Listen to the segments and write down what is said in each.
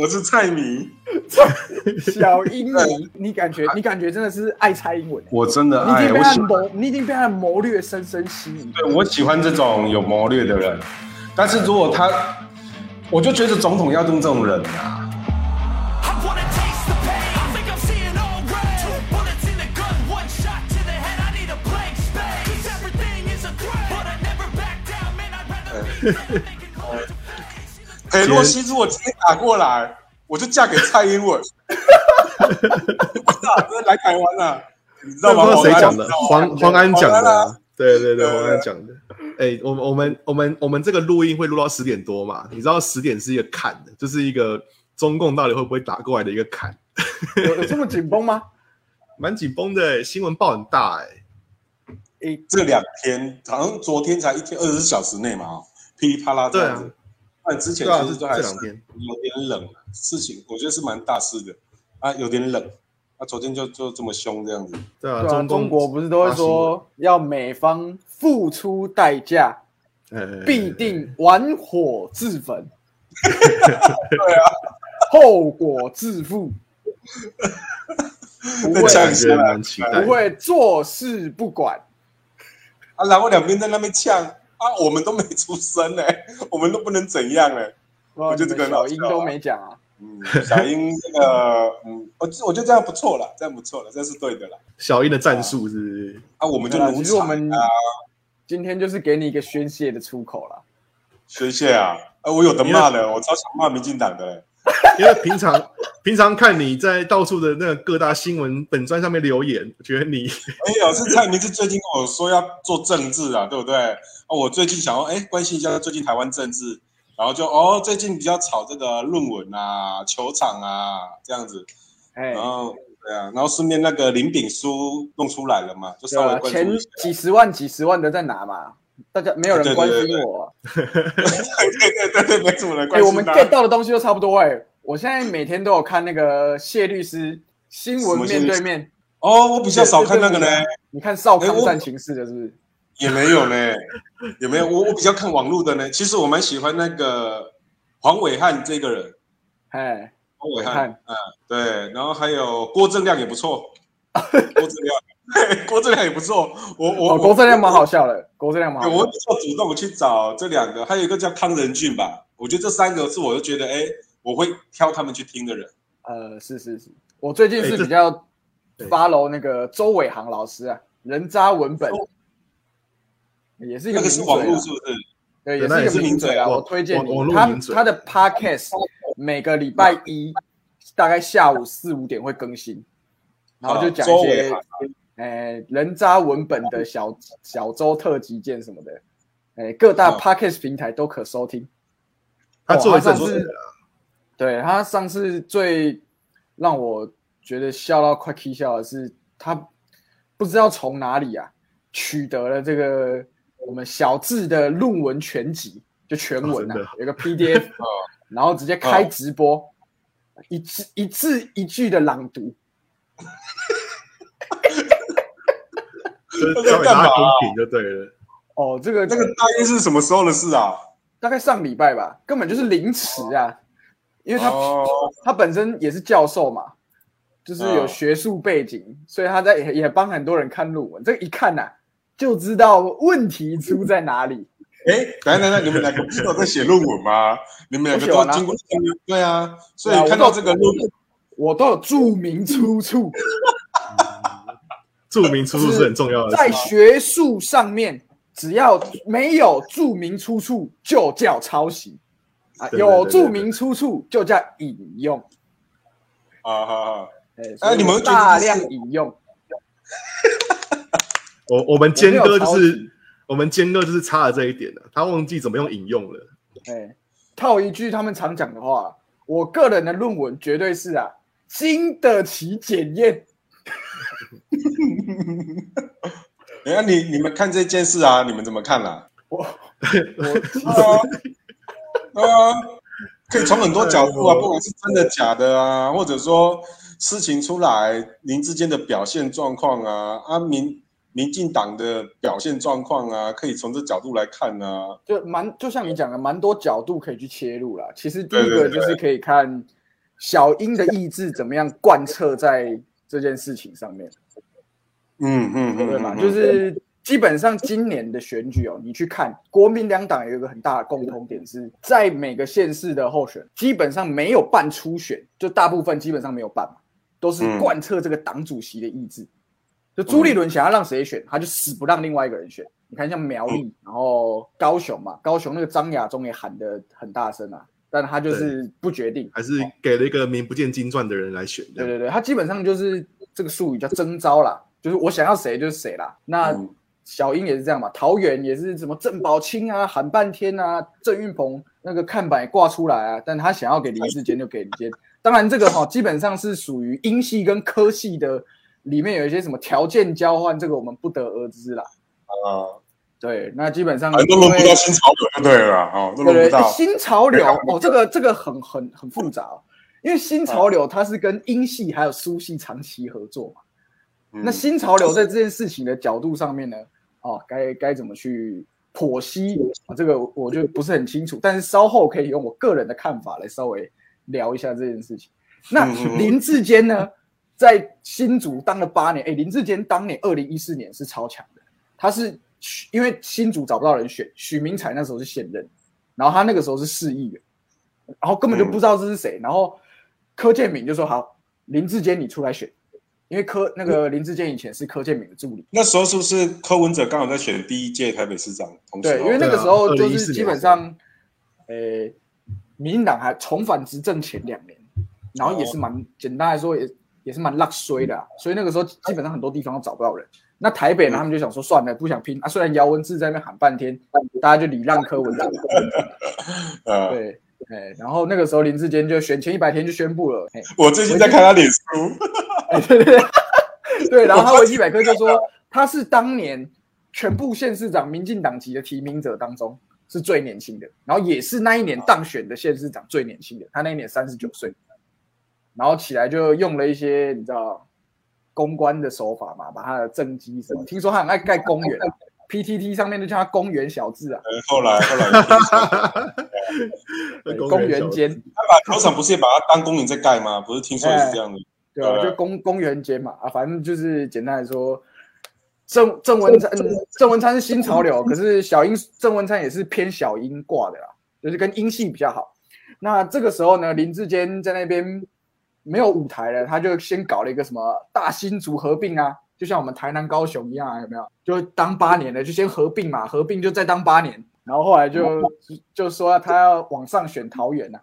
我是蔡迷，小英迷，你感觉你感觉真的是爱蔡英文，我真的你已爱，经被他我喜谋，你已经被他的谋略深深吸引。对我喜欢这种有谋略的人，但是如果他，我就觉得总统要用这种人啊。裴洛西如果今天打过来，我就嫁给蔡英文。啊，真的来台湾了，你知道吗？谁讲的，黄黄黄安讲的，对对对，对黄安讲的。哎，我们我们我们我们这个录音会录到十点多嘛？你知道十点是一个坎的，就是一个中共到底会不会打过来的一个坎，有有这么紧绷吗？蛮紧绷的欸。新闻报很大哎，诶，这两天好像昨天才一天二十四小时内嘛，哦噼里啪啦这样子。对那之前其实都还是有点冷，事情我觉得是蛮大事的啊，有点冷。啊，昨天就就这么凶这样子，对啊，中共中国不是都会说要美方付出代价，哎必定玩火自焚，对啊，后果自负，不那会。不会坐视不管。啊，然后两边在那边呛啊，我们都没出声呢、我们都不能怎样呢、我觉得这个很好笑啊小英都没讲啊，嗯，小英这个，嗯，我我觉得这样不错了，这样不错了，这是对的了。小英的战术是不是？啊，我们就对啊奴其实我们啊，今天就是给你一个宣泄的出口了。宣泄啊，啊，我有的骂了，我超想骂民进党的、欸。因为平常平常看你在到处的那个各大新闻本专上面留言，我觉得你 没有，是蔡明是最近跟我说要做政治啊，对不对？哦，我最近想要哎关心一下最近台湾政治，然后就哦最近比较炒这个论文啊、球场啊这样子，哎，然后对啊，然后顺便那个林炳书弄出来了嘛，就稍微关注钱一下。几十万、几十万的在哪嘛？大家没有人关心我啊。对对对对，没什么人哎、我们关心他。get 到的东西都差不多哎、我现在每天都有看那个谢律师新闻面对面，哦，我比较少看那个呢，你看少康哎我战情室的是不是？也没有呢，也没有。我我比较看网络的呢。其实我蛮喜欢那个黄伟汉这个人，哎，黄伟汉，嗯，对。然后还有郭正亮也不错，郭正亮，郭正亮也不错。我我哦，郭正亮蛮好笑的，郭正亮蛮好笑，我笑比较主动去找这两个，还有一个叫康仁俊吧。我觉得这三个是我就觉得，哎，我会挑他们去听的人。呃，是是是，我最近是比较对 follow 那个周伟航老师啊，人渣文本，也是一个那个是网络是不是？对，也是是一个名嘴啊，我推荐。他他的 podcast 每个礼拜一大概下午四五点会更新，然后就讲一些周伟航诶人渣文本的小 小周特辑件什么的，哎各大嗯 podcast 平台都可收听。他做的哦他上次对他上次最让我觉得笑到快 k 笑的是，他不知道从哪里啊取得了这个我们小智的论文全集，就全文啊，哦有个 PDF，、然后直接开直播，一字一字一句的朗读。就是交给大家公平就对了。哦，这个那个大约是什么时候的事啊？大概上礼拜吧，根本就是凌迟啊，因为他、哦，他本身也是教授嘛，就是有嗯学术背景，所以他在也也帮很多人看论文。这个一看呐、就知道问题出在哪里。哎，等等一下，你们两个不是有在写论文吗？你们两个都经过对啊，所以看到这个论文，我都有注明出处，注明出处是很重要的在事。学术上面，只要没有注明出处，就叫抄袭啊；对对对有对注明出处，就叫引用。啊哈哈，哎哎你们大量引用，我我们坚哥就是我们坚哥就是差了这一点了，他忘记怎么用引用了。哎，套一句他们常讲的话，我个人的论文绝对是啊，经得起检验。哎呀，你你们看这件事啊，你们怎么看啦？我 我啊，对啊，可以从很多角度啊，不管是真的假的啊，或者说事情出来，您之间的表现状况啊，啊民民进党的表现状况啊，可以从这角度来看啊。就蛮就像你讲的，蛮多角度可以去切入啦。其实第一个就是可以看小英的意志怎么样贯彻在这件事情上面，嗯嗯嗯，对吧？嗯就是基本上今年的选举哦，你去看国民两党有一个很大的共同点是，在每个县市的候选基本上没有办初选，就大部分基本上没有办嘛，都是嗯贯彻这个党主席的意志。就朱立伦想要让谁选，他就死不让另外一个人选。你看像苗栗，然后高雄嘛，高雄那个张亚中也喊得很大声啊，但他就是不决定。还是给了一个名不见经传的人来选，对对对，他基本上就是这个术语叫征招啦，就是我想要谁就是谁啦。那嗯小英也是这样嘛，桃园也是什么郑宝清啊，喊半天啊，郑运鹏那个看板也挂出来啊，但他想要给林志坚就给林志坚。当然这个哈、基本上是属于英系跟科系的里面有一些什么条件交换，这个我们不得而知啦。啊，对，那基本上都轮不到新潮流就对了啦，哦，轮不到。新潮流哦，这个这个很很很复杂、哦，因为新潮流它是跟英系还有苏系长期合作嘛。嗯那新潮流在这件事情的角度上面呢，哦，该该怎么去剖析啊？这个我就不是很清楚，但是稍后可以用我个人的看法来稍微聊一下这件事情。那林志坚呢，在新竹当了八年，哎，林志坚当年二零一四年是超强的，他是因为新竹找不到人选，许明才那时候是现任，然后他那个时候是市议员，然后根本就不知道这是谁，然后柯建敏就说好，林志坚你出来选。因为柯那个林志坚以前是柯建敏的助理，那时候是不是柯文哲刚好在选第一届台北市长？同时对，哦因为那个时候就是基本上，呃，民进党还重返执政前两年，然后也是蛮简单来说也也是蛮落衰的啊、所以那个时候基本上很多地方都找不到人。那台北呢，他们就想说算了，不想拼。啊。虽然姚文智在那边喊半天，大家就礼让柯文哲，呃，对，哎，然后那个时候林志坚就选前一百天就宣布了，哎，我最近在看他脸书，哎，对对对，对，然后他维基百科就说他是当年全部县市长民进党籍的提名者当中是最年轻的，然后也是那一年当选的县市长最年轻的，他那一年三十九岁，然后起来就用了一些你知道公关的手法嘛，把他的政绩什么，听说他很爱盖公园、啊、，PTT 上面就叫他公园小字啊，呃后来后来。对公园间，他把球场不是也把它当公园在盖吗？不是听说也是这样的？对啊、就公公园间嘛，啊，反正就是简单来说，郑郑文灿，嗯郑文灿是新潮流，可是小英郑文灿也是偏小英挂的啦，就是跟英系比较好。那这个时候呢，林志坚在那边没有舞台了，他就先搞了一个什么大新竹合并啊，就像我们台南高雄一样啊，有没有？就当八年了，就先合并嘛，合并就再当八年，然后后来就就说他要往上选桃园啊，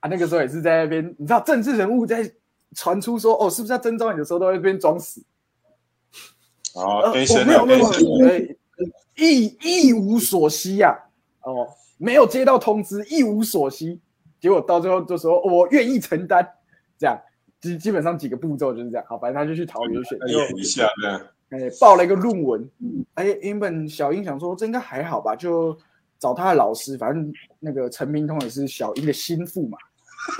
啊，那个时候也是在那边，你知道政治人物在传出说哦，是不是要征召你的时候都在那边装死？哦，呃飞升我没有了，那飞升了，么呃一一无所惜呀、哦，没有接到通知，一无所惜。结果到最后就说我愿意承担，这样基基本上几个步骤就是这样。好，反正他就去桃园选，那就演一下。哎报了一个论文。哎，原本小英想说这应该还好吧，就找他的老师，反正那个陈明通也是小英的心腹嘛。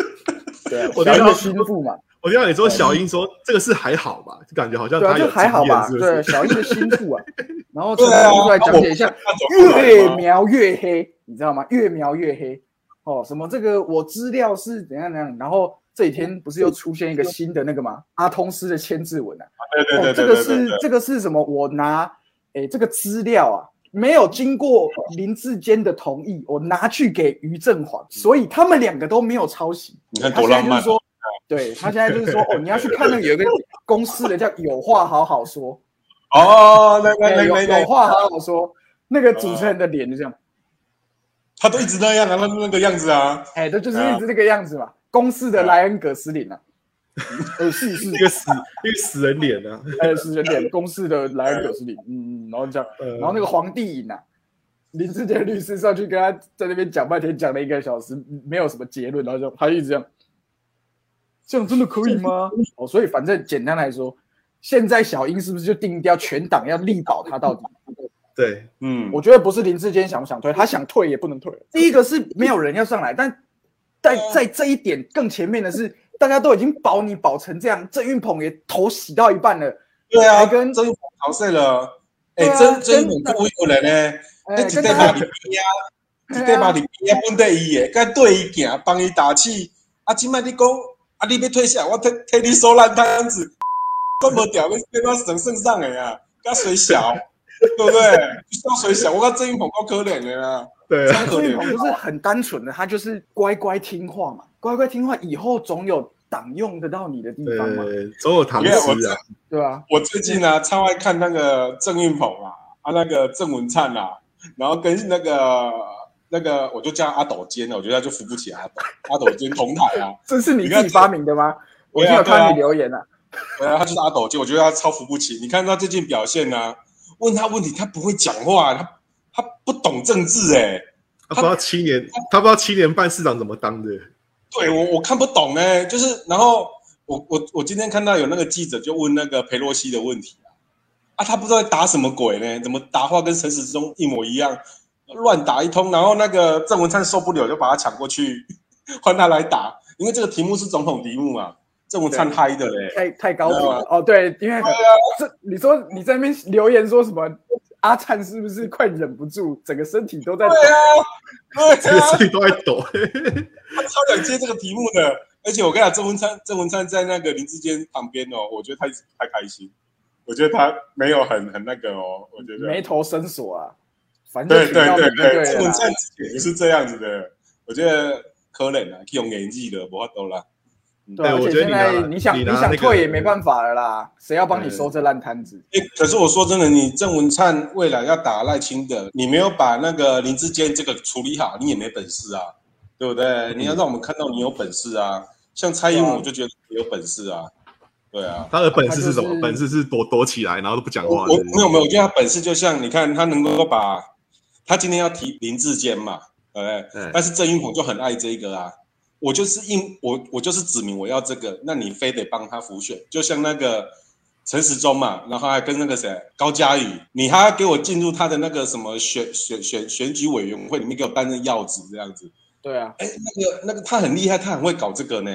对小英的心腹嘛，我听到你说小英说这个是还好吧，就感觉好像对就还好吧。对，小英的心腹啊。然后陈明通出来讲解一下，越越描越黑，你知道吗？越描越黑。哦，什么这个我资料是怎样怎样，然后这几天不是又出现一个新的那个吗？阿通斯的签字文啊，哦，这个是这个是什么？我拿诶这个资料啊，没有经过林志坚的同意，我拿去给于正煌，所以他们两个都没有抄袭。你看他多浪漫现在就是说，对他现在就是说，哦，你要去看那个有一个公司的叫有话好好说，哦，那那哎有那那那，有话好好说，那个主持人的脸就这样。他都一直那样啊，那那个样子啊，哎，他就是一直这个样子嘛。公司的莱恩·葛斯林啊，呃，是是。一，个死一个死人脸啊，哎，死人脸，公司的莱恩·葛斯林，嗯嗯，然后这样，呃。然后那个皇帝影啊，林志杰律师上去跟他在那边讲半天，讲了一个小时，没有什么结论，然后就他一直这样，这样真的可以吗？哦，所以反正简单来说，现在小英是不是就定调全党要力保他到底？对，嗯，我觉得不是林志坚想不想退，他想退也不能退。第一个是没有人要上来，但在在这一点更前面的是，大家都已经保你保成这样，郑运鹏也头洗到一半了，对啊，跟郑运鹏逃税了，哎对啊，曾曾玉跟鹏不会有人呢，哎那一跟大家代把你边啊，一代把你边啊，本地伊的，该对伊行，帮伊打气。啊，今麦你讲啊，你要退下，我替替你收烂摊子，都无屌，你变到省圣上的呀，甲水小，对不对？像水小，我看郑云鹏够可怜的啦，对啊，超可怜郑运鹏就是很单纯的，他就是乖乖听话嘛，乖乖听话，以后总有党用得到你的地方嘛，对，总有糖吃啊。对吧？我最近呢、超爱看那个郑运鹏啊，啊那个郑文灿啊，然后跟那个那个我就叫阿斗尖了，我觉得他就扶不起阿斗，阿斗尖同台啊，这是你自己发明的吗？我已经有看你留言啊，对啊，他就是阿斗尖，我觉得他超扶不起。你看他最近表现呢、问他问题他不会讲话，他他不懂政治哎、他不知道七年，他不知道七年半市长怎么当的。对我我看不懂哎、就是然后我我我今天看到有那个记者就问那个裴洛西的问题啊，啊他不知道在打什么鬼呢？怎么答话跟陈时中一模一样，乱打一通，然后那个郑文灿受不了就把他抢过去 换他来打，因为这个题目是总统题目嘛，郑文灿嗨的嘞，太太高了哦。对，因为这你说你在那边留言说什么？阿灿是不是快忍不住，整个身体都在抖？对啊，这对啊，个身体都在抖。他超想接这个题目的，而且我跟你讲，郑文灿郑文灿在那个林志坚旁边哦，我觉得他一直太开心，我觉得他没有很很那个哦，我觉得眉头深锁啊，反正对对对对。郑文灿也不是这样子的，我觉得可怜啊，用演技的，不法多啦。对而且现觉得你拿在你想你想退也没办法了啦，谁要帮你收这烂摊子？诶可是我说真的，你郑文灿未来要打赖清德，你没有把那个林志坚这个处理好，你也没本事啊，对不对？你要让我们看到你有本事啊。像蔡英文，我就觉得你有本事啊，对啊。他的本事是什么？就是本事是躲躲起来，然后都不讲我话。我没有没有，我觉得他本事就像你看，他能够把他今天要提林志坚嘛，对不对？对但是郑云鹏就很爱这个啊，我就是硬我我就是指明我要这个，那你非得帮他浮选，就像那个陈时中嘛，然后还跟那个谁高嘉宇，你还要给我进入他的那个什么选选选选举委员会里面给我担任要职这样子，对啊，哎，那个那个他很厉害，他很会搞这个呢，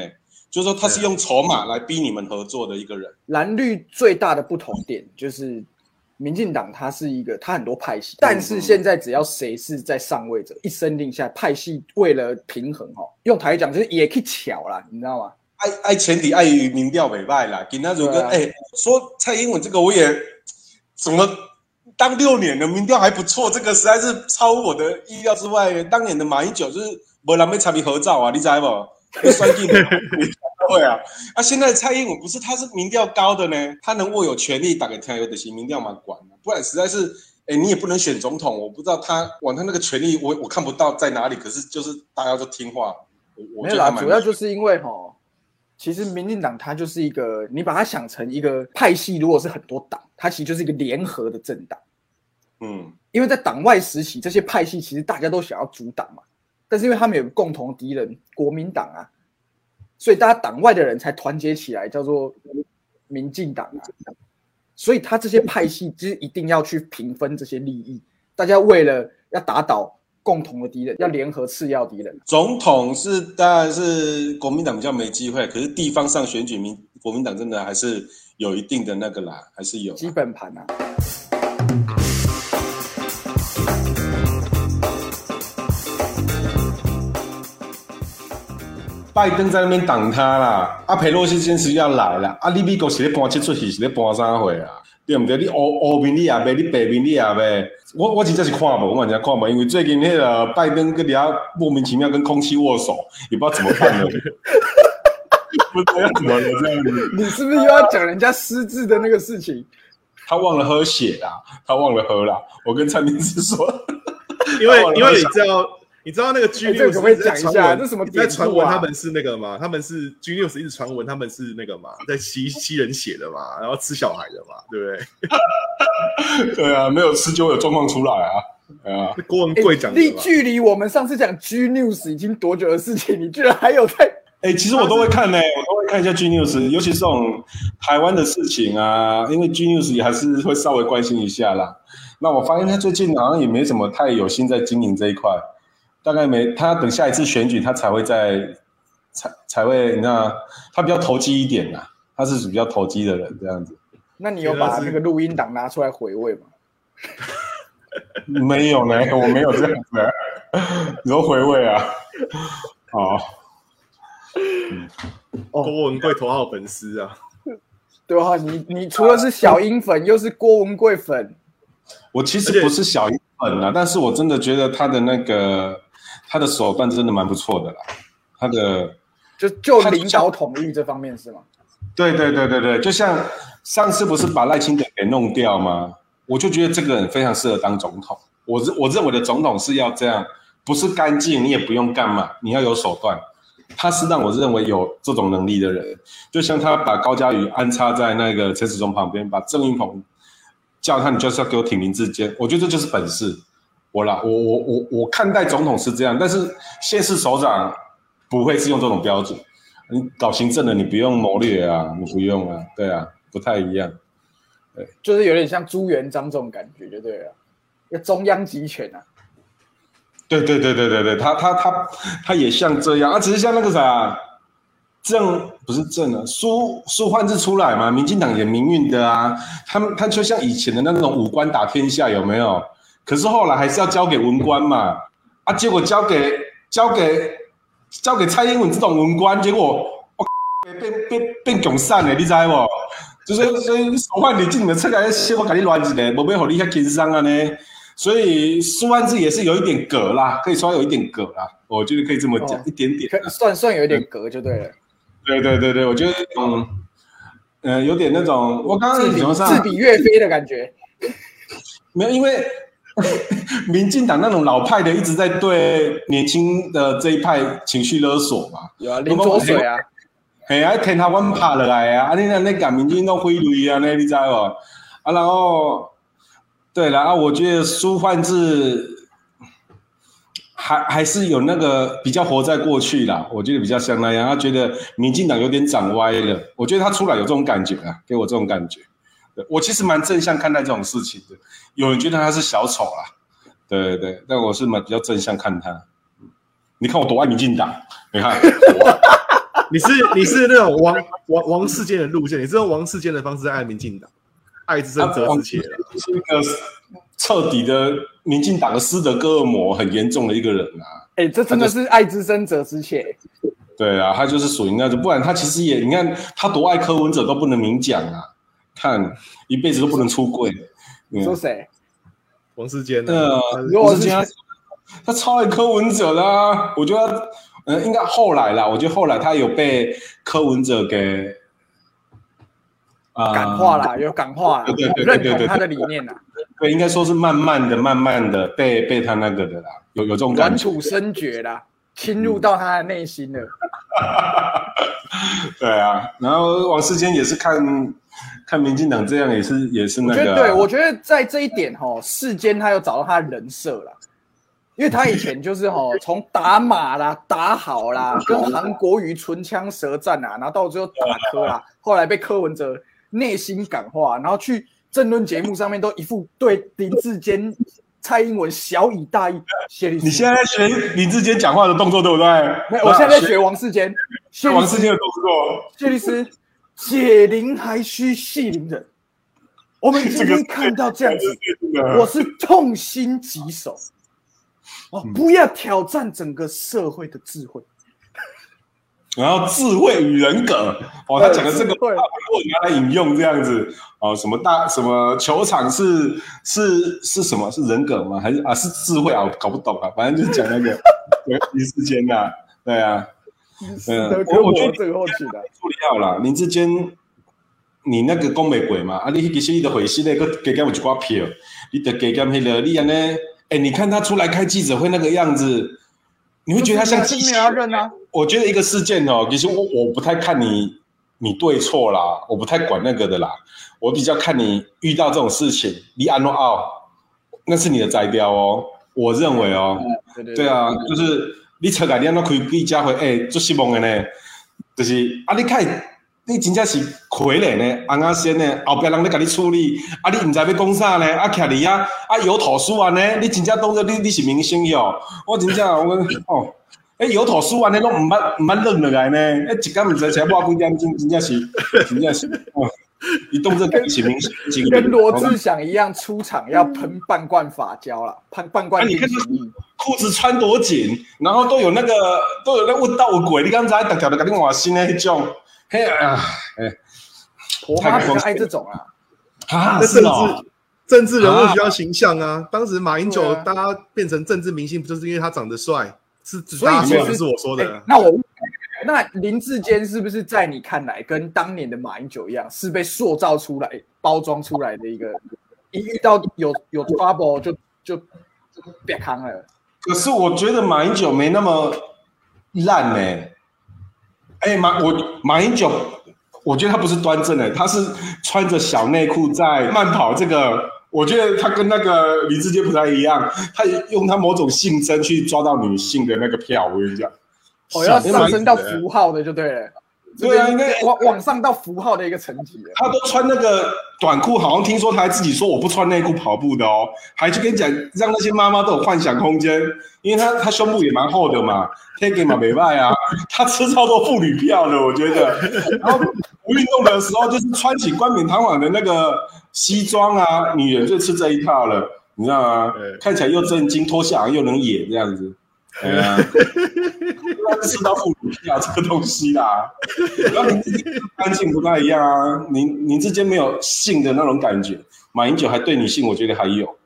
就是说他是用筹码来逼你们合作的一个人。蓝绿最大的不同点就是，民进党它是一个它很多派系，但是现在只要谁是在上位者，一声令下，派系为了平衡哦，用台语讲就是也可以巧啦，你知道吗？爱爱前提碍于民调委败啦，给那如果对啊哎、说蔡英文这个我也怎么当六年的，民调还不错，这个实在是超乎我的意料之外。当年的马英九就是没人被参与合照啊，你知道不？被酸进会啊，啊，现在蔡英文不是他是民调高的呢，他能握有权力打给天有的行民调嘛管啊，不然实在是。哎，你也不能选总统，我不知道他往，他那个权力我我看不到在哪里，可是就是大家都听话，我我没有啦，主要就是因为哈，其实民进党它就是一个，你把它想成一个派系，如果是很多党，它其实就是一个联合的政党。嗯。因为在党外时期，这些派系其实大家都想要阻挡嘛，但是因为他们有个共同敌人国民党啊，所以大家党外的人才团结起来，叫做民进党啊。所以他这些派系就是一定要去平分这些利益，大家为了要打倒共同的敌人，要联合次要敌人。总统是当然是国民党比较没机会，可是地方上选举民国民党真的还是有一定的那个啦，还是有。基本盘啊，拜登在那边挡他啦，啊，佩洛西坚持要来啦，啊，你美国是咧搬这出戏，是咧搬啥货啊？对不对？你乌乌面你也呗，你白面你也呗。我我真正是看无，我真正看无，因为最近迄个拜登跟人家莫名其妙跟空气握手，也不知道怎么办了。不知道要怎么了这样子。你是不是又要讲人家失智的那个事情？他忘了喝血啦，他忘了喝啦。我跟蔡明志说，因为因为你知道，你知道那个 G News 可不可以一直在讲一下传闻这什么在传闻他们是那个嘛？他们是 G News 一直传闻他们是那个嘛，在吸 吸人血的嘛，然后吃小孩的嘛，对不对？对啊，没有吃就有状况出来啊。啊，郭文贵讲的离嘛。距离我们上次讲 G News 已经多久的事情，你居然还有在？哎、其实我都会看呢、我都会看一下 G News，尤其是这种台湾的事情啊，因为 G News 也还是会稍微关心一下啦。那我发现他最近好像也没什么太有心在经营这一块，大概没他等下一次选举他才会在才才会，你知道他比较投机一点啦，他是比较投机的人这样子。那你有把那个录音档拿出来回味吗？没有呢，我没有这样子、啊，你说回味啊？哦，哦郭文贵头号粉丝啊，对啊，你你除了是小英粉，又是郭文贵粉，我其实不是小英粉啊，但是我真的觉得他的那个他的手段真的蛮不错的啦。他的就就领导统一这方面是吗？对对对对对，就像上次不是把赖清德给弄掉吗？我就觉得这个人非常适合当总统。我认我认为的总统是要这样，不是干净，你也不用干嘛，你要有手段。他是让我认为有这种能力的人，就像他把高嘉瑜安插在那个陈时中旁边，把郑云鹏叫他，你就是要给我挺林志坚，我觉得这就是本事。我啦，我我我我看待总统是这样，但是县市首长不会是用这种标准。你搞行政的，你不用谋略啊，你不用啊，对啊，不太一样。对就是有点像朱元璋这种感觉，就对了，要中央集权啊。对对对对对对，他他他他也像这样啊，只是像那个啥郑不是郑啊，苏苏焕智出来嘛，民进党也民运的啊，他们他就像以前的那种武官打天下有没有？可是后来还是要交给文官嘛，啊，结果交给交给交给蔡英文这种文官，结果我变变变共产的，你知不？就是所以手腕你进你的车来，先我给你乱一下，无要互你遐轻松啊呢。所以苏万志也是有一点格啦，可以说有一点格啦，我觉得可以这么讲，哦一点点。算算有一点格就对了，对对对对，我觉得嗯呃有点那种，我刚刚自比自比岳飞的感觉。没有，因为 民进党那种老派的一直在对年轻的这一派情绪勒索嘛。有啊，林左水啊，嘿，啊，天台湾拍落来啊，啊，你那那讲民进党挥泪啊，那你知无？啊，然后，对了啊，我觉得苏焕智还还是有那个比较活在过去啦，我觉得比较像那样，他觉得民进党有点长歪了，我觉得他出来有这种感觉啊，给我这种感觉。对我其实蛮正向看待这种事情的，有人觉得他是小丑啦，对对对，但我是蛮比较正向看他。你看我多爱民进党，你看。你是你是那种王王王世坚的路线，你是用王世坚的方式在爱民进党，爱之深责之切。是一个彻底的民进党的斯德哥尔摩很严重的一个人啊。哎，这真的是爱之深责之切。对啊，他就是属于那种，不然他其实也，你看他多爱柯文哲都不能明讲啊，看一辈子都不能出柜。嗯你说谁？王世坚呃呢？，如果是我是觉得他超爱柯文哲的啊，我觉得嗯，呃，应该后来啦，我觉得后来他有被柯文哲给啊感化啦，有感化啦，对对对对对他的理念啦，对，应该说是慢慢的、慢慢的被被他那个的啦，有有这种感觉。软土生绝啦，侵入到他的内心了。对啊，然后王世坚也是看 看民进党这样，也是也是那个啊、我觉得对，我觉得在这一点哈，世间他有找到他的人设了，因为他以前就是哈，从打马啦、打好啦，跟韩国瑜唇枪舌战啊，然后到最后打柯啦，后来被柯文哲内心感化，然后去政论节目上面都一副对林志坚、蔡英文小以大义。谢律师，你现在在学林志坚讲话的动作，对不对？没有，我现在在学王世坚，谢王世坚的动作。谢律师，解铃还须系铃人。我们今天看到这样子，我是痛心疾首。哦，不要挑战整个社会的智慧。然后智慧与人格，哦，他讲的这个智慧话，我拿来引用这样子，哦，什么大什么球场是是是什么？是人格吗？还是啊是智慧啊？我搞不懂啊，反正就是讲那个林志坚呐，对啊，嗯，可我我觉得这个后期的，处理好啦，林志坚，你那个讲袂过嘛？啊，你其实你的回信那个加减有一挂票，你得加减迄个，你安尼，哎，你看他出来开记者会那个样子，你会觉得他像机器人。认啊？我觉得一个事件哦，其实我我不太看你你对错啦，我不太管那个的啦，我比较看你遇到这种事情，你安诺奥，那是你的摘雕哦，我认为哦，对对。对，啊，就是你出来你安怎开记者会，诶、最失望的呢，就是啊，你开你真正是傀儡呢，红阿仙呢，后壁人咧甲你处理，啊，你毋知要讲啥呢，啊，徛伫啊，啊，有土书安呢，你真正当作你你是明星哟，我真正我哦。诶，有土书安尼拢毋捌毋捌认落来呢，诶，一工毋知才抹几点钟，真正是真正是，一动这感情明跟罗志祥一样出场要喷半罐发胶了，喷半啊，罐你看冰淇淋。裤子穿多紧，然后都有那个都有那问道鬼，你刚才大条的给你换新的那种，嘿啊，哎，婆妈比较爱这种啊，啊是哦，治政治人物需要形象啊。当时马英九大家变成政治明星，不就是因为他长得帅？是，所以其实是我说哎的。那我那林志坚是不是在你看来跟当年的马英九一样，是被塑造出来、包装出来的一个，一遇到有有 trouble 就就别扛了。可是我觉得马英九没那么烂呢、哎、马我马英九，我觉得他不是端正的，他是穿着小内裤在慢跑。这个我觉得他跟那个李志坚不太一样，他用他某种性征去抓到女性的那个票。我跟你讲，哦要上升到符号的就对了，对啊，应该往往上到符号的一个层级。他都穿那个短裤，好像听说他还自己说我不穿内裤跑步的哦，还去跟你讲，让那些妈妈都有幻想空间，因为他他胸部也蛮厚的嘛 a k e 嘛没卖啊，他吃超多妇女票的，我觉得。然后不运动的时候，就是穿起冠冕堂皇的那个西装啊，女人就吃这一套了，你知道吗？看起来又震惊，脱下来又能演这样子。哎呀，那吃到妇女啊这个东西啦。然后林志坚干净不太一样啊，林林志坚没有性的那种感觉，马英九还对女性，我觉得还有。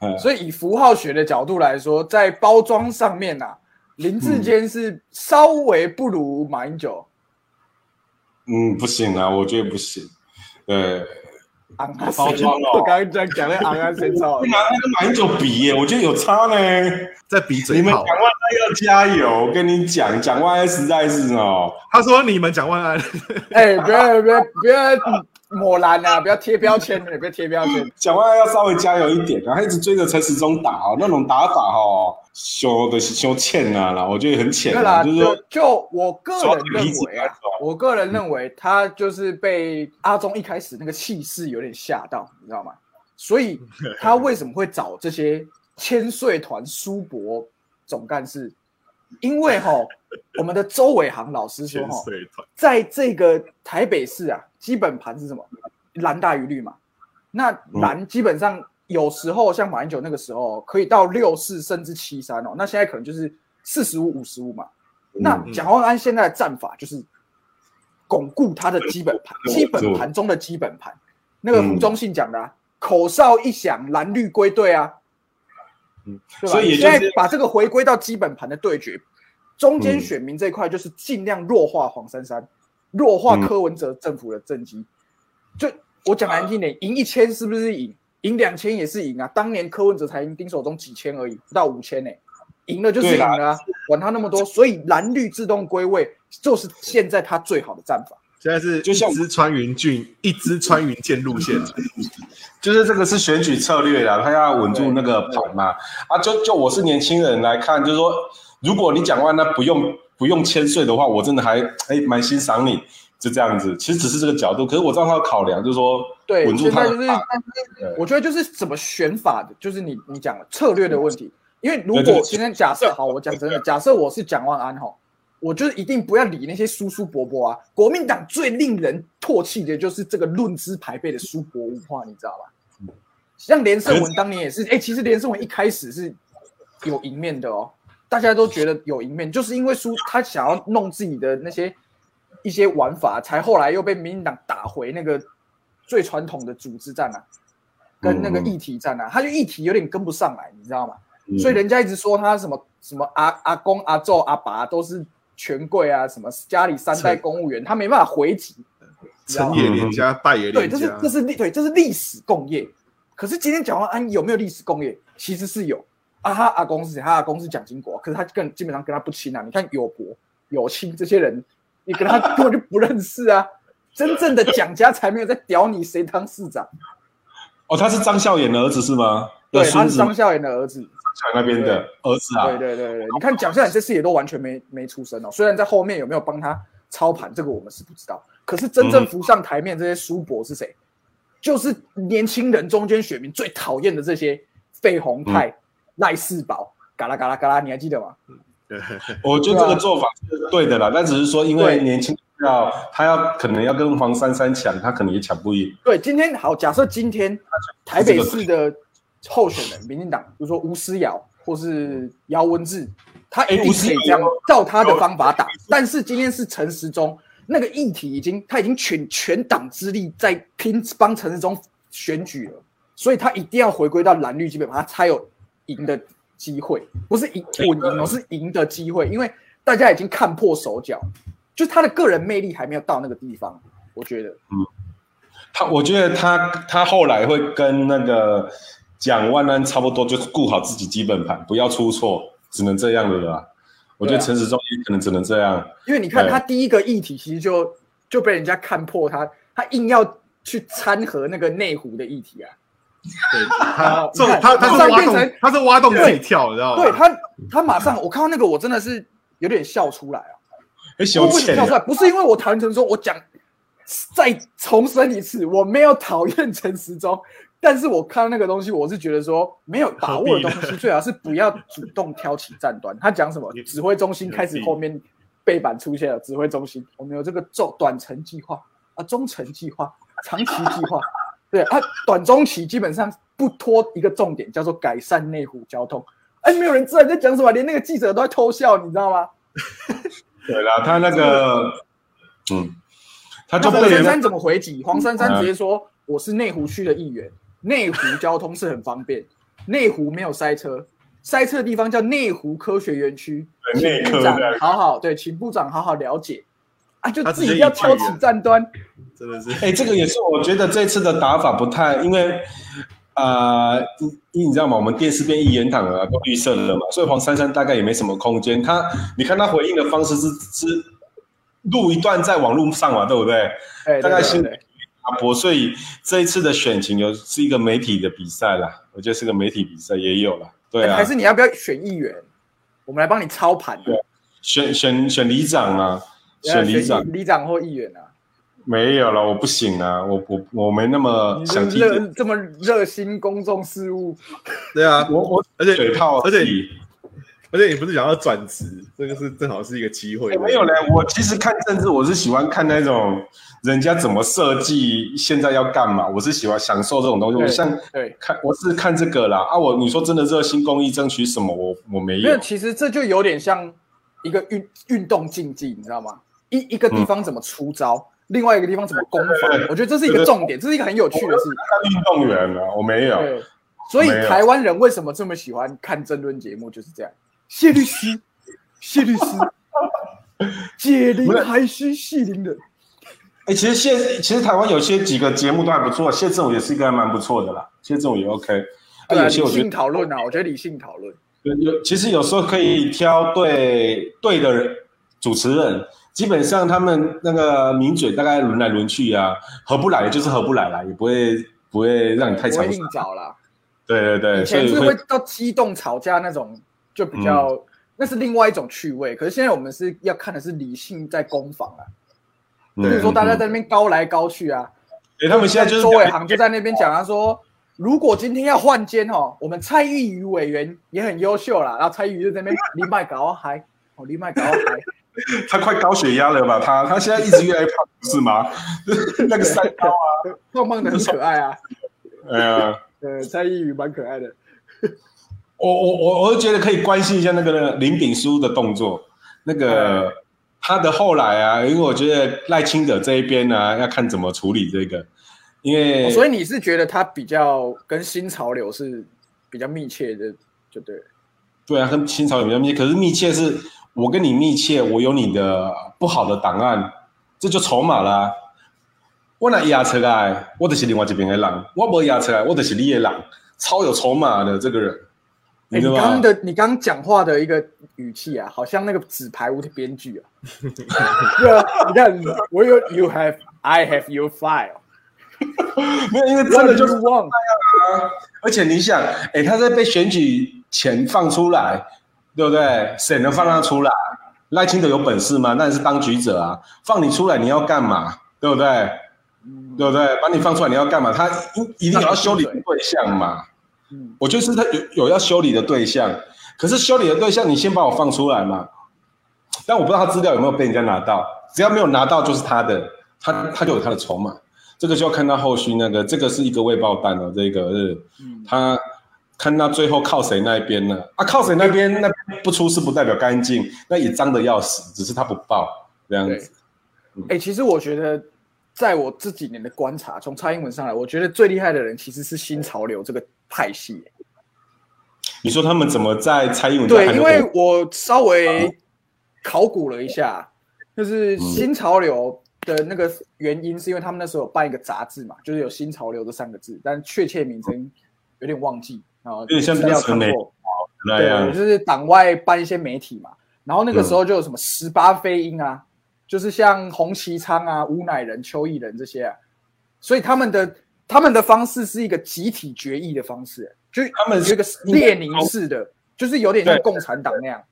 嗯，所以以符号学的角度来说，在包装上面啊，林志坚是稍微不如马英九。嗯，不行啊，我觉得不行。对，昂啊包装哦我刚刚这样讲的昂啊谁操不？拿那个马英九比耶，我觉得有差呢。在比你们嘴炮蒋。万安要加油，我跟你讲，蒋万安实在是哦，他说你们蒋万安，哎，不要不要不要 抹蓝啊！不要贴标签，不要贴标签。蒋万安要稍微加油一点啊，他一直追着陈时中打哦，那种打法哦，修的是修欠啊啦，我觉得很浅对啦，啊，就是说就就我个人认为啊，我个人认为他就是被阿忠一开始那个气势有点吓到，你知道吗？所以他为什么会找这些千岁团苏博总干事？因为哈，我们的周伟航老师说哈，在这个台北市啊，基本盘是什么？蓝大于绿嘛。那蓝基本上有时候像马英九那个时候可以到六四甚至七三哦，那现在可能就是四十五五十五嘛。那蒋万安现在的战法就是巩固他的基本盘，嗯基本盘中的基本盘。那个胡忠信讲的、啊，口哨一响，蓝绿归队啊，嗯对吧？所以也就是现在把这个回归到基本盘的对决，中间选民这一块就是尽量弱化黄珊珊，弱化柯文哲政府的政绩。就我讲难听点，赢一千是不是赢？赢两千也是赢啊！当年柯文哲才赢丁守中几千而已，不到五千呢，赢了就是赢了、啊，管他那么多。所以蓝绿自动归位就是现在他最好的战法。现在是就像一支穿云箭，一支穿云箭路线。就是这个是选举策略啦，他要稳住那个盘嘛。啊，就就我是年轻人来看，就是说，如果你讲完那不用不用千岁的话，我真的还哎蛮欣赏你，就这样子。其实只是这个角度，可是我知道他的考量，就是说对，稳住现在就是。我觉得就是怎么选法的，就是你你讲的策略的问题。因为如果今天假设好，我讲真的，假设我是蒋万安哈，我就是一定不要理那些叔叔伯伯啊。国民党最令人唾弃的就是这个论资排辈的叔伯文化，你知道吧？像连胜文当年也是，哎、其实连胜文一开始是有赢面的哦，大家都觉得有赢面，就是因为输他想要弄自己的那些一些玩法，才后来又被民进党打回那个最传统的组织战啊，跟那个议题战啊，他就议题有点跟不上来，你知道吗？嗯所以人家一直说他什么什么阿阿公阿祖阿爸都是权贵啊，什么家里三代公务员，他没办法回击。你知道吗成也连家，败也对，连家这是这。是历对，这是历史共业。可是今天蒋万安有没有历史共业？其实是有啊。他阿公是谁？他阿公是蒋经国，可是他更基本上跟他不亲啊。你看有伯、有亲这些人，你跟他 根本就不认识啊。真正的蒋家才没有在屌你谁当市长。哦，他是张孝衍的儿子是吗？对，他是张孝炎的儿子。张孝衍那边的儿子啊。对对对对，你看蒋孝严这次也都完全没没出声哦。虽然在后面有没有帮他操盘，这个我们是不知道。可是真正浮上台面这些叔伯是谁？就是年轻人中间选民最讨厌的这些费鸿泰、赖世宝、嘎啦嘎啦嘎啦，你还记得吗？我觉得这个做法是对的啦，但只是说因为对年轻要，他要可能要跟黄珊珊抢，他可能也抢不赢。对，今天好，假设今天台北市的候选人，民进党，比如说吴思瑶或是姚文智，他一定可以这样照他的方法打。但是今天是陈时中，那个议题已经他已经全全党之力在拼帮陈时中选举了，所以他一定要回归到蓝绿基本盘，他才有赢的机会，不是赢稳赢哦，是赢的机会，因为大家已经看破手脚，就是他的个人魅力还没有到那个地方，我觉得。嗯。他我觉得他他后来会跟那个蒋万安差不多，就是顾好自己基本盘，不要出错，只能这样的了啦。我觉得陈时中也可能只能这样。因为你看他第一个议题，其实就就被人家看破他，他硬要去掺和那个内湖的议题啊。对他他他是挖洞他是挖洞自己跳，你知道吗？对他，他马上我看到那个，我真的是有点笑出来啊！哎，我小浅为什么跳出来？不是因为我讨厌陈时中，我讲再重申一次，我没有讨厌陈时中，但是我看到那个东西，我是觉得说没有把握的东西，最好是不要主动挑起战端。他讲什么？指挥中心开始后面背板出现了，指挥中心我们有这个中短程计划啊、中程计划、长期计划。对啊，短中期基本上不拖一个重点，叫做改善内湖交通。哎，没有人知道你在讲什么，连那个记者都在偷笑，你知道吗？对啦，他那个 嗯，他黄珊珊怎么回击？黄珊珊直接说：“我是内湖区的议员，内湖交通是很方便，内湖没有塞车，塞车的地方叫内湖科学园区，对内科请部长好好对，请部长好好了解啊，就自己要挑起战端。真的是哎、这个也是我觉得这次的打法不太，因为呃，你你知道吗？我们电视变一言堂了，都绿色了嘛，所以黄珊珊大概也没什么空间。他你看他回应的方式是是录一段在网络上嘛，对不对？哎，大概是阿伯，所以这一次的选情有是一个媒体的比赛啦，我觉得是个媒体比赛也有了，对啊哎还，是你要不要选议员？我们来帮你操盘，对选选选里长啊，选里长议里长或议员啊。没有了，我不行啊，我我我没那么这想提热这么热心公众事务，对啊，我我而且嘴炮而且而且你不是想要转职，这个是正好是一个机会欸。没有嘞，我其实看政治，我是喜欢看那种人家怎么设计，现在要干嘛，我是喜欢享受这种东西。我像对。看，我是看这个啦啊，我你说真的热心公益争取什么，我我没有没有，。其实这就有点像一个运运动竞技，你知道吗？一一个地方怎么出招，另外一个地方怎么攻防我觉得这是一个重点，这是一个很有趣的事。看运动员啊，我没有。对，所以台湾人为什么这么喜欢看争论节目，就是这样。谢律师，谢律师，解铃还须系铃人。哎、其实谢，其实台湾有些几个节目都还不错，谢振武也是一个还蛮不错的啦，谢振武也 OK。啊，对啊，有些理性我觉得讨论啊，我觉得理性讨论。有有，其实有时候可以挑对对的人主持人，基本上他们那个名嘴大概轮来轮去啊，合不来就是合不来啦，也不会不会让你太长不会硬找啦。对对对，以前是会到激动吵架那种，就比较、嗯那是另外一种趣味。可是现在我们是要看的是理性在攻防啊，比如说大家在那边高来高去啊，哎、他们现在就是周伟航就在那边讲他说，如果今天要换监哦，我们蔡玉瑜委员也很优秀啦，然后蔡玉瑜就在那边离麦搞嗨，哦离麦搞嗨，他快高血压了吧？他他现在一直越来越胖，不是吗？那个三高啊，胖胖的很可爱啊，哎呀。呃，蔡玉瑜蛮可爱的。我我我我就觉得可以关心一下那个林炳书的动作，那个他的后来啊，因为我觉得赖清德这一边呢、啊，要看怎么处理这个，因为、哦所以你是觉得他比较跟新潮流是比较密切的，就对。对啊，跟新潮流比较密切，可是密切是我跟你密切，我有你的不好的档案，这就筹码啦、我拿压出来，我就是另外一边的人；我不压出来，我就是你的人，超有筹码的这个人，你刚刚？的你刚刚讲话的一个语气啊，好像那个纸牌屋的编剧啊。对啊，你看，我有 you have I have your file，没有，因为真的就是忘了、啊而且你想，哎，他在被选举前放出来，对不对？谁能放他出来？赖清德有本事吗？那你是当局者啊，放你出来你要干嘛？对不对？对不对？把你放出来你要干嘛？他一一定有要修理的对象嘛。嗯，我觉得是他有有要修理的对象，可是修理的对象你先把我放出来嘛。但我不知道他资料有没有被人家拿到，只要没有拿到就是他的，他他就有他的筹码。这个就要看到后续那个，这个是一个未爆弹哦，这个是他看到最后靠谁那一边呢？啊，靠谁那边那不出事不代表干净，那也脏的要死，只是他不报这样子。哎、其实我觉得，在我这几年的观察，从蔡英文上来，我觉得最厉害的人其实是新潮流这个派系。你说他们怎么在蔡英文对，因为我稍微考古了一下，就是新潮流的那个原因，是因为他们那时候有办一个杂志嘛，就是有新潮流这三个字，但确切名称有点忘记啊，有点像资料看过。对，样就？是党外办一些媒体嘛，然后那个时候就有什么十八飞鹰啊，就是像洪其昌啊、吴乃仁、邱毅人这些啊，所以他们的他们的方式是一个集体决议的方式，就是他们是有一个列宁式的，就是有点像共产党那样，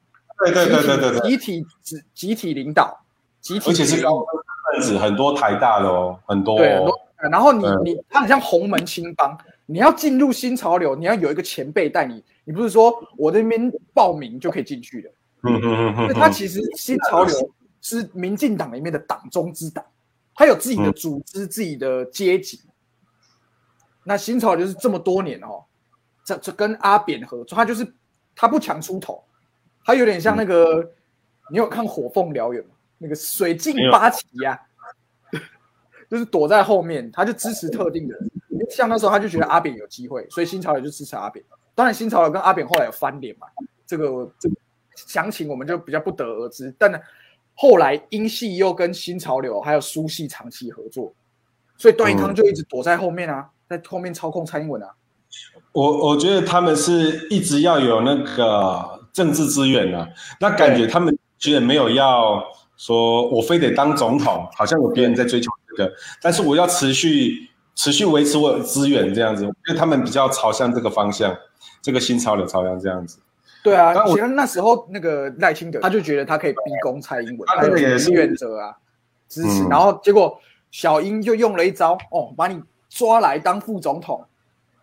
对对对对对对，集体集集体领导，集体而且是高分子，很多台大的哦，很多对，很哦多。然后你嗯你他很像洪门青帮，你要进入新潮流，你要有一个前辈带你，你不是说我这边报名就可以进去的。嗯嗯嗯嗯他其实新潮流是民进党里面的党中之党，他有自己的组织、自己的阶级。那新潮流是这么多年哦，这这跟阿扁合作，他就是他不强出头，他有点像那个，你有看《火凤燎原》吗？那个水镜八旗呀、就是躲在后面，他就支持特定的人。像那时候他就觉得阿扁有机会，所以新潮流就支持阿扁。当然，新潮流跟阿扁后来有翻脸嘛，这个这个详情我们就比较不得而知。但呢，后来英系又跟新潮流还有苏系长期合作，所以段宜康就一直躲在后面啊，在后面操控蔡英文啊。我我觉得他们是一直要有那个政治资源啊，那感觉他们居然没有要说我非得当总统，好像有别人在追求这个，但是我要持续持续维持我的资源这样子，因为他们比较朝向这个方向，这个新潮流朝向这样子。对啊，其实那时候那个赖清德他就觉得他可以逼宫蔡英文，他还有这个也是。李远哲啊支持，嗯。然后结果小英就用了一招哦，把你抓来当副总统，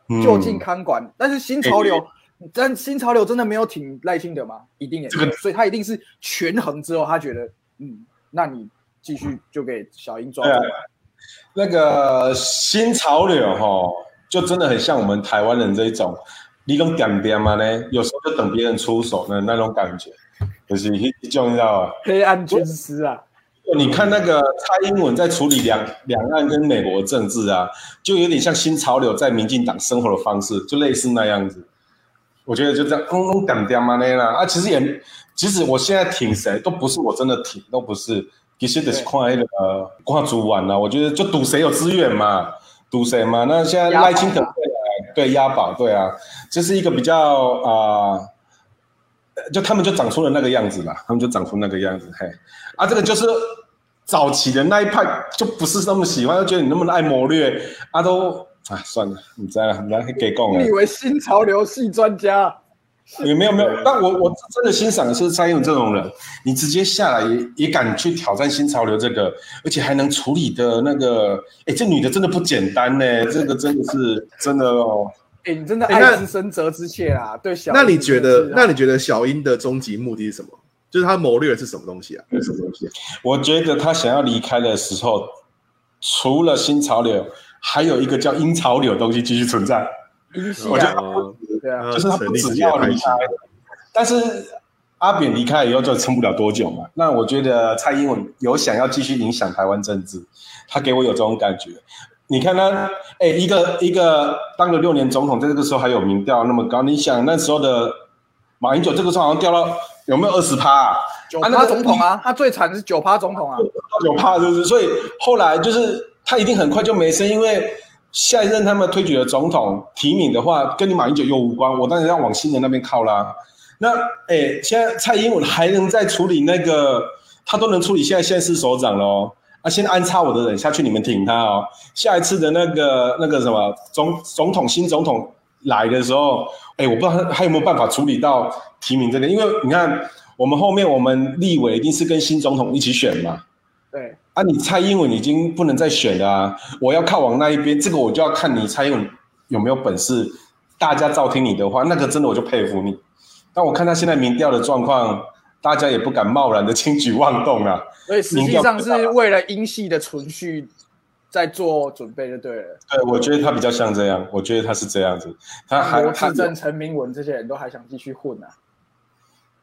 嗯就近看管。但是新潮流，但新潮流真的没有挺耐心的吗？一定也没有，这个所以他一定是权衡之后，他觉得嗯，那你继续就给小英抓对啊。那个新潮流哈，就真的很像我们台湾人这一种，你讲点点嘛呢，有时候就等别人出手的那种感觉，就是一种你知道吧？黑暗军师啊，你看那个蔡英文在处理两两岸跟美国政治啊，就有点像新潮流在民进党生活的方式，就类似那样子。我觉得就这样，嗡嗡点点嘛那啦啊，其实也，其实我现在挺谁都不是我真的挺，都不是，其实就是看那个挂主玩啦。我觉得就赌谁有资源嘛，赌谁嘛。那现在赖清德对啊对押宝对啊，这是一个比较啊。呃就他们就长出了那个样子啦，他们就长出那个样子，嘿，啊，这个就是早期的那一派就不是那么喜欢，就觉得你那么爱谋略，啊都啊算了，你知道，你还给供了你以，为新潮流系专家？也没有没有，但我我真的欣赏的是蔡英文这种人，你直接下来也也敢去挑战新潮流这个，而且还能处理的那个，哎，这女的真的不简单呢，这个真的是真的哦。哎、你真的爱之深责之切啊，对小那你觉得那你觉得小英的终极目的是什么？就是他谋略是什么东西啊？什么东西？我觉得他想要离开的时候，除了新潮流，还有一个叫阴潮流的东西继续存在。我觉得对啊，就是他不只要离开，但是阿扁离开以后就撑不了多久嘛。那我觉得蔡英文有想要继续影响台湾政治，他给我有这种感觉。你看他，哎，一个一个当了六年总统，在这个时候还有民调那么高，你想那时候的马英九，这个时候好像掉到有没有二十趴啊？九趴总统啊，他最惨的是九趴总统啊，九趴是不是？所以后来就是他一定很快就没声，因为下一任他们推举的总统提名的话，跟你马英九又无关，我当然要往新人那边靠啦。那哎，现在蔡英文还能再处理那个，他都能处理现在县市首长喽。啊，先安插我的人下去，你们挺他哦。下一次的那个那个什么总总统新总统来的时候，哎，我不知道他还有没有办法处理到提名这个，因为你看我们后面我们立委一定是跟新总统一起选嘛。对，啊，你蔡英文已经不能再选了啊！我要靠往那一边，这个我就要看你蔡英文有没有本事。大家照听你的话，那个真的我就佩服你。但我看他现在民调的状况，大家也不敢贸然的轻举妄动啊。所以实际上是为了英系的存续在做准备就对了。对，我觉得他比较像这样，我觉得他是这样子，他还他罗志正、陈明文这些人都还想继续混啊。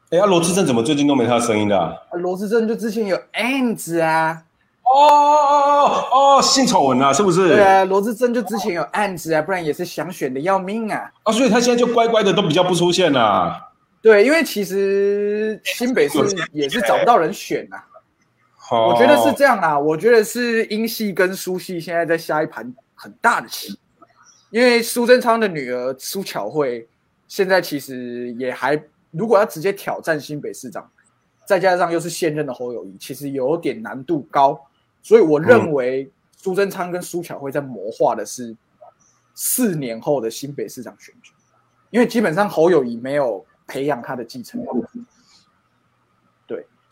哎，呀，罗志正怎么最近都没他的声音的、罗志正就之前有案子啊，哦哦哦哦，性丑闻啊，是不是？对啊，罗志正就之前有案子啊，不然也是想选的要命啊。啊，所以他现在就乖乖的都比较不出现啊啦、对，因为其实新北市也是找不到人选啊。哦我觉得是这样啊，我觉得是英系跟苏系现在在下一盘很大的棋，因为苏贞昌的女儿苏巧慧现在其实也还，如果要直接挑战新北市长，再加上又是现任的侯友谊，其实有点难度高，所以我认为苏贞昌跟苏巧慧在谋划的是四年后的新北市长选举，因为基本上侯友谊没有培养他的继承人。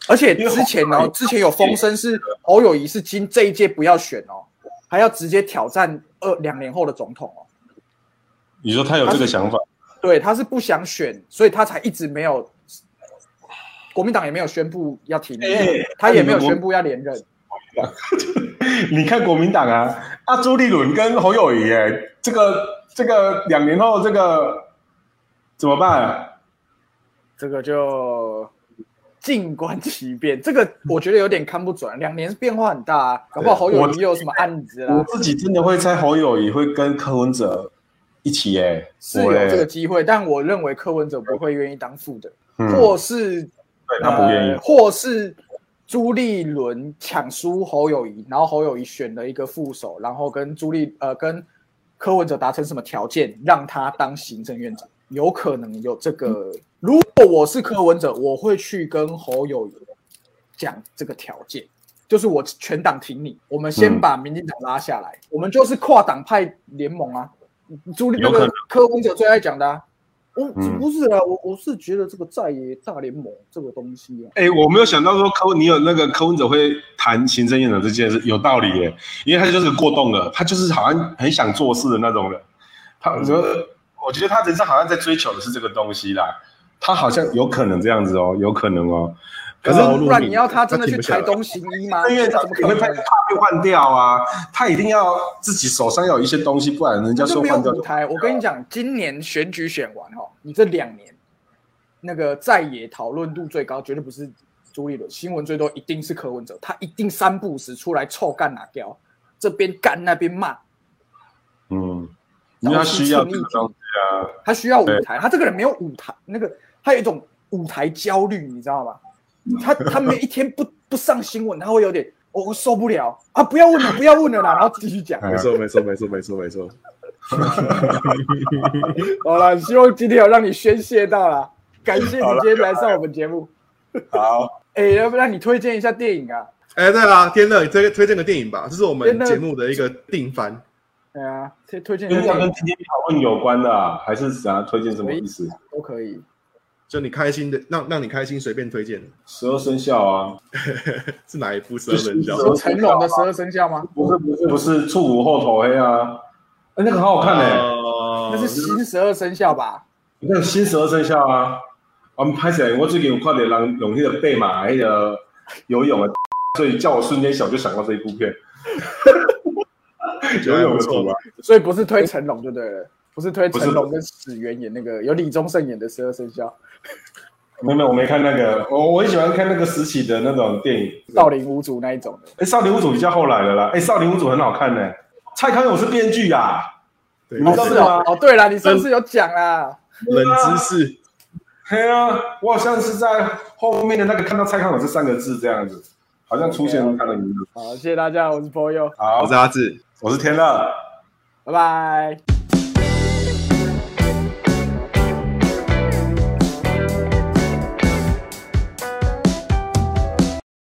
对，而且之前哦，之前有风声是侯友谊是今这一届不要选哦，还要直接挑战二两年后的总统哦。你说他有这个想法？对，他是不想选，所以他才一直没有，国民党也没有宣布要提名，哎他也没有宣布要连任。你看国民党啊，啊朱立伦跟侯友谊，哎，这个这个两年后这个怎么办、啊？这个就静观其变，这个我觉得有点看不准，两年变化很大啊，搞不好侯友谊又有什么案子我，自己真的会猜侯友谊会跟柯文哲一起、哎，是有这个机会，但我认为柯文哲不会愿意当副的，嗯。或是对他不愿意。呃，或是朱立伦抢输侯友谊，然后侯友谊选了一个副手，然后跟朱立呃跟柯文哲达成什么条件，让他当行政院长，有可能有这个。如果我是柯文哲，我会去跟侯友谊讲这个条件，就是我全党挺你，我们先嗯。把民进党拉下来，我们就是跨党派联盟啊。朱立那个有可能。柯文哲最爱讲的、啊，我、嗯。不是啊，我我是觉得这个在野大联盟这个东西啊，哎、我没有想到说柯，你有那个柯文哲会谈行政院长这件事，有道理耶，因为他就是个过动的，他就是好像很想做事的那种人。他我觉得，我觉得他人生好像在追求的是这个东西啦。他好像有可能这样子哦，有可能哦。可是不然你要他真的去台东行医吗？行政院长怎么可能？怕被换掉啊，他一定要自己手上要有一些东西，不然人家说换掉就舞台。我跟你讲，今年选举选完哦，你这两年那个在野讨论度最高，绝对不是朱立伦，新闻最多一定是柯文哲，他一定三不五时出来臭干哪掉，这边干那边骂，嗯，你要需要这个东西啊。他需要舞台，他这个人没有舞台，那个他有一种舞台焦虑，你知道吗？他他每一天不不上新闻，他会有点我、我受不了啊！不要问了，不要问了啦，然后继续讲。哎没错，没错，没错，没错，没错。好了，希望今天有让你宣泄到了，感谢你今天来上我们节目。好，哎、要不然你推荐一下电影啊？哎，对啦，天乐，你推推荐个电影吧，这是我们节目的一个定番。对啊，推推荐一就是要跟下电影今天讨论有关的、啊，还是想要推荐什么意思？都可以。就你开心的，让让你开心，随便推荐。十二生肖啊，是哪一部十二生肖？说成龙的十二生肖吗？不是不是不是，触骨后头黑啊，哎、那个好好看呢、哦那是新十二生肖吧？你看新十二生肖啊，我们拍起来，我最近有看到人用那个背马那个游泳啊，所以叫我瞬间想就想到这一部片，游泳的图啊，所以不是推成龙就对了，不是推成龙跟史源演那个有李宗盛演的十二生肖，没有没有，我没看那个，我我很喜欢看那个时期的那种电影，少林五祖那一种的。哎，少林五祖比较后来的啦，哎，少林五祖很好看呢、蔡康永是编剧呀，对你们知道是这个吗？哦，哦对了，你上次有讲啦。冷知识，嘿啊，我好像是在后面的那个看到蔡康永这三个字这样子，好像出现他的名字。好，谢谢大家，我是 y o 好我是，阿志。我是天乐。拜拜。